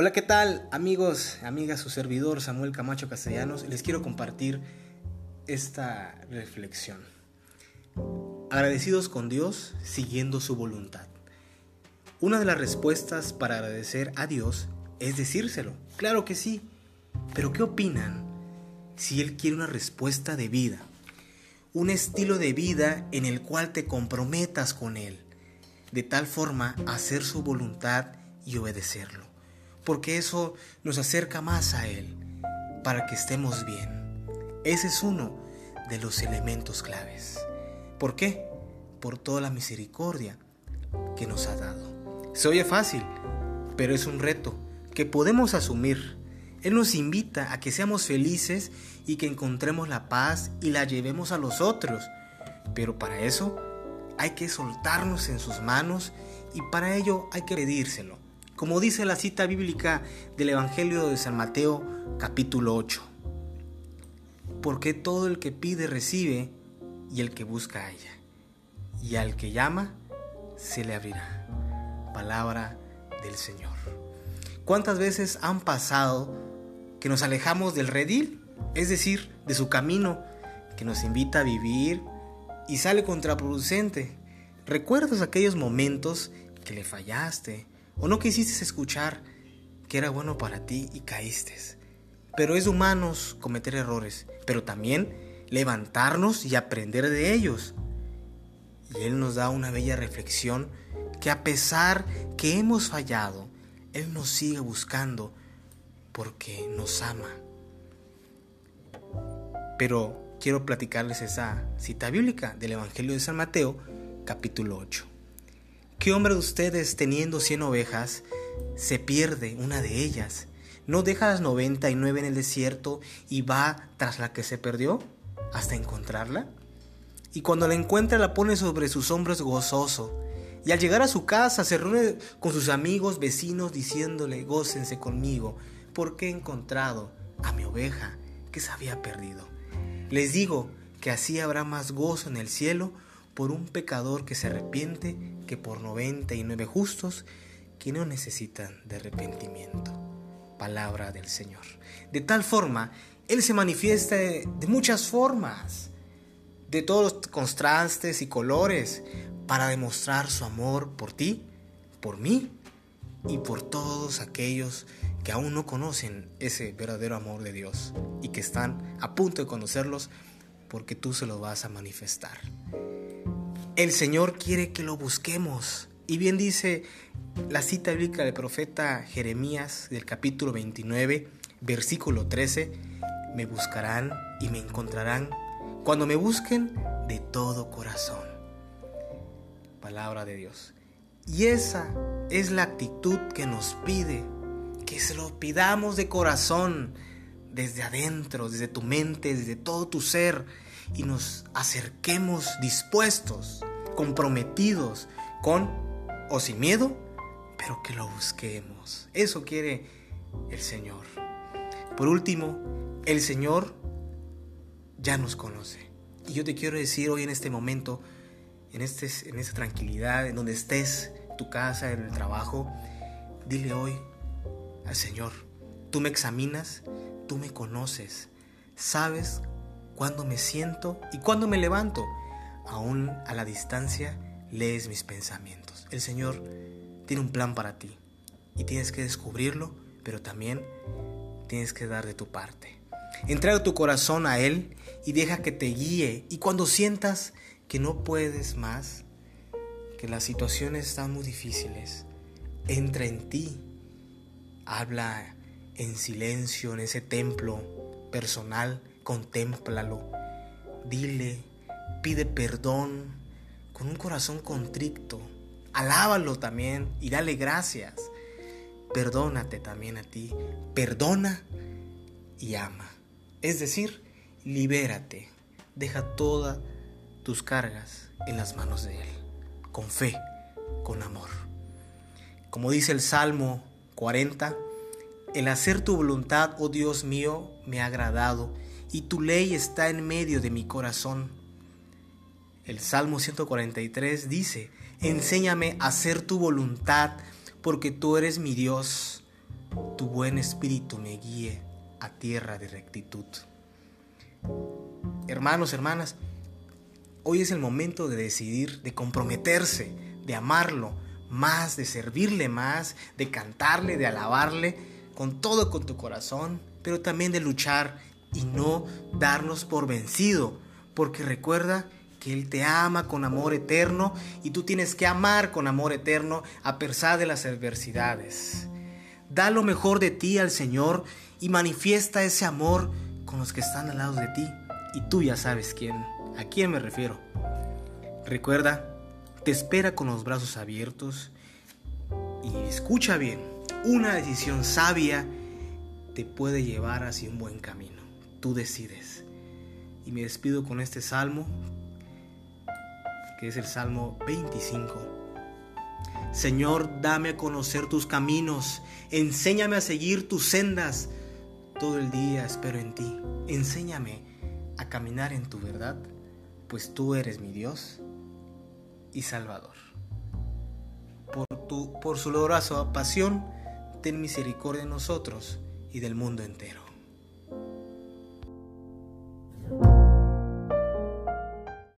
Hola, ¿qué tal amigos, amigas, su servidor Samuel Camacho Castellanos? Les quiero compartir esta reflexión. Agradecidos con Dios siguiendo su voluntad. Una de las respuestas para agradecer a Dios es decírselo. Claro que sí. Pero ¿qué opinan si Él quiere una respuesta de vida? Un estilo de vida en el cual te comprometas con Él, de tal forma hacer su voluntad y obedecerlo porque eso nos acerca más a Él, para que estemos bien. Ese es uno de los elementos claves. ¿Por qué? Por toda la misericordia que nos ha dado. Se oye fácil, pero es un reto que podemos asumir. Él nos invita a que seamos felices y que encontremos la paz y la llevemos a los otros. Pero para eso hay que soltarnos en sus manos y para ello hay que pedírselo como dice la cita bíblica del Evangelio de San Mateo capítulo 8. Porque todo el que pide recibe y el que busca halla. Y al que llama se le abrirá. Palabra del Señor. ¿Cuántas veces han pasado que nos alejamos del redil? Es decir, de su camino que nos invita a vivir y sale contraproducente. ¿Recuerdas aquellos momentos que le fallaste, o no quisiste escuchar que era bueno para ti y caíste. Pero es humanos cometer errores, pero también levantarnos y aprender de ellos. Y Él nos da una bella reflexión que a pesar que hemos fallado, Él nos sigue buscando porque nos ama. Pero quiero platicarles esa cita bíblica del Evangelio de San Mateo, capítulo 8. ¿Qué hombre de ustedes teniendo cien ovejas se pierde una de ellas? ¿No deja las noventa y nueve en el desierto y va tras la que se perdió hasta encontrarla? Y cuando la encuentra la pone sobre sus hombros gozoso. Y al llegar a su casa se reúne con sus amigos, vecinos, diciéndole, gócense conmigo, porque he encontrado a mi oveja que se había perdido. Les digo que así habrá más gozo en el cielo por un pecador que se arrepiente que por 99 justos que no necesitan de arrepentimiento. Palabra del Señor. De tal forma, Él se manifiesta de, muchas formas, de todos los contrastes y colores, para demostrar su amor por ti, por mí y por todos aquellos que aún no conocen ese verdadero amor de Dios y que están a punto de conocerlos porque tú se lo vas a manifestar. El Señor quiere que lo busquemos. Y bien dice la cita bíblica del profeta Jeremías del capítulo 29, versículo 13, me buscarán y me encontrarán cuando me busquen de todo corazón. Palabra de Dios. Y esa es la actitud que nos pide, que se lo pidamos de corazón, desde adentro, desde tu mente, desde todo tu ser y nos acerquemos dispuestos, comprometidos, con o sin miedo, pero que lo busquemos. Eso quiere el Señor. Por último, el Señor ya nos conoce. Y yo te quiero decir hoy en este momento, en, este, en esta tranquilidad, en donde estés, tu casa, en el trabajo, dile hoy al Señor, tú me examinas, tú me conoces, sabes cuando me siento y cuando me levanto. Aún a la distancia lees mis pensamientos. El Señor tiene un plan para ti y tienes que descubrirlo, pero también tienes que dar de tu parte. Entrega tu corazón a Él y deja que te guíe. Y cuando sientas que no puedes más, que las situaciones están muy difíciles, entra en ti. Habla en silencio en ese templo personal contémplalo, dile, pide perdón con un corazón contrito, alábalo también y dale gracias. Perdónate también a ti, perdona y ama. Es decir, libérate, deja todas tus cargas en las manos de Él, con fe, con amor. Como dice el Salmo 40, el hacer tu voluntad, oh Dios mío, me ha agradado y tu ley está en medio de mi corazón. El Salmo 143 dice, enséñame a hacer tu voluntad, porque tú eres mi Dios. tu buen espíritu me guíe a tierra de rectitud. Hermanos, hermanas, hoy es el momento de decidir, de comprometerse, de amarlo más, de servirle más, de cantarle, de alabarle con todo con tu corazón, pero también de luchar y no darnos por vencido, porque recuerda que Él te ama con amor eterno y tú tienes que amar con amor eterno a pesar de las adversidades. Da lo mejor de ti al Señor y manifiesta ese amor con los que están al lado de ti. Y tú ya sabes quién, a quién me refiero. Recuerda, te espera con los brazos abiertos y escucha bien, una decisión sabia te puede llevar hacia un buen camino. Tú decides. Y me despido con este salmo, que es el Salmo 25. Señor, dame a conocer tus caminos, enséñame a seguir tus sendas. Todo el día espero en ti. Enséñame a caminar en tu verdad, pues tú eres mi Dios y Salvador. Por, tu, por su dolorosa pasión, ten misericordia de nosotros y del mundo entero.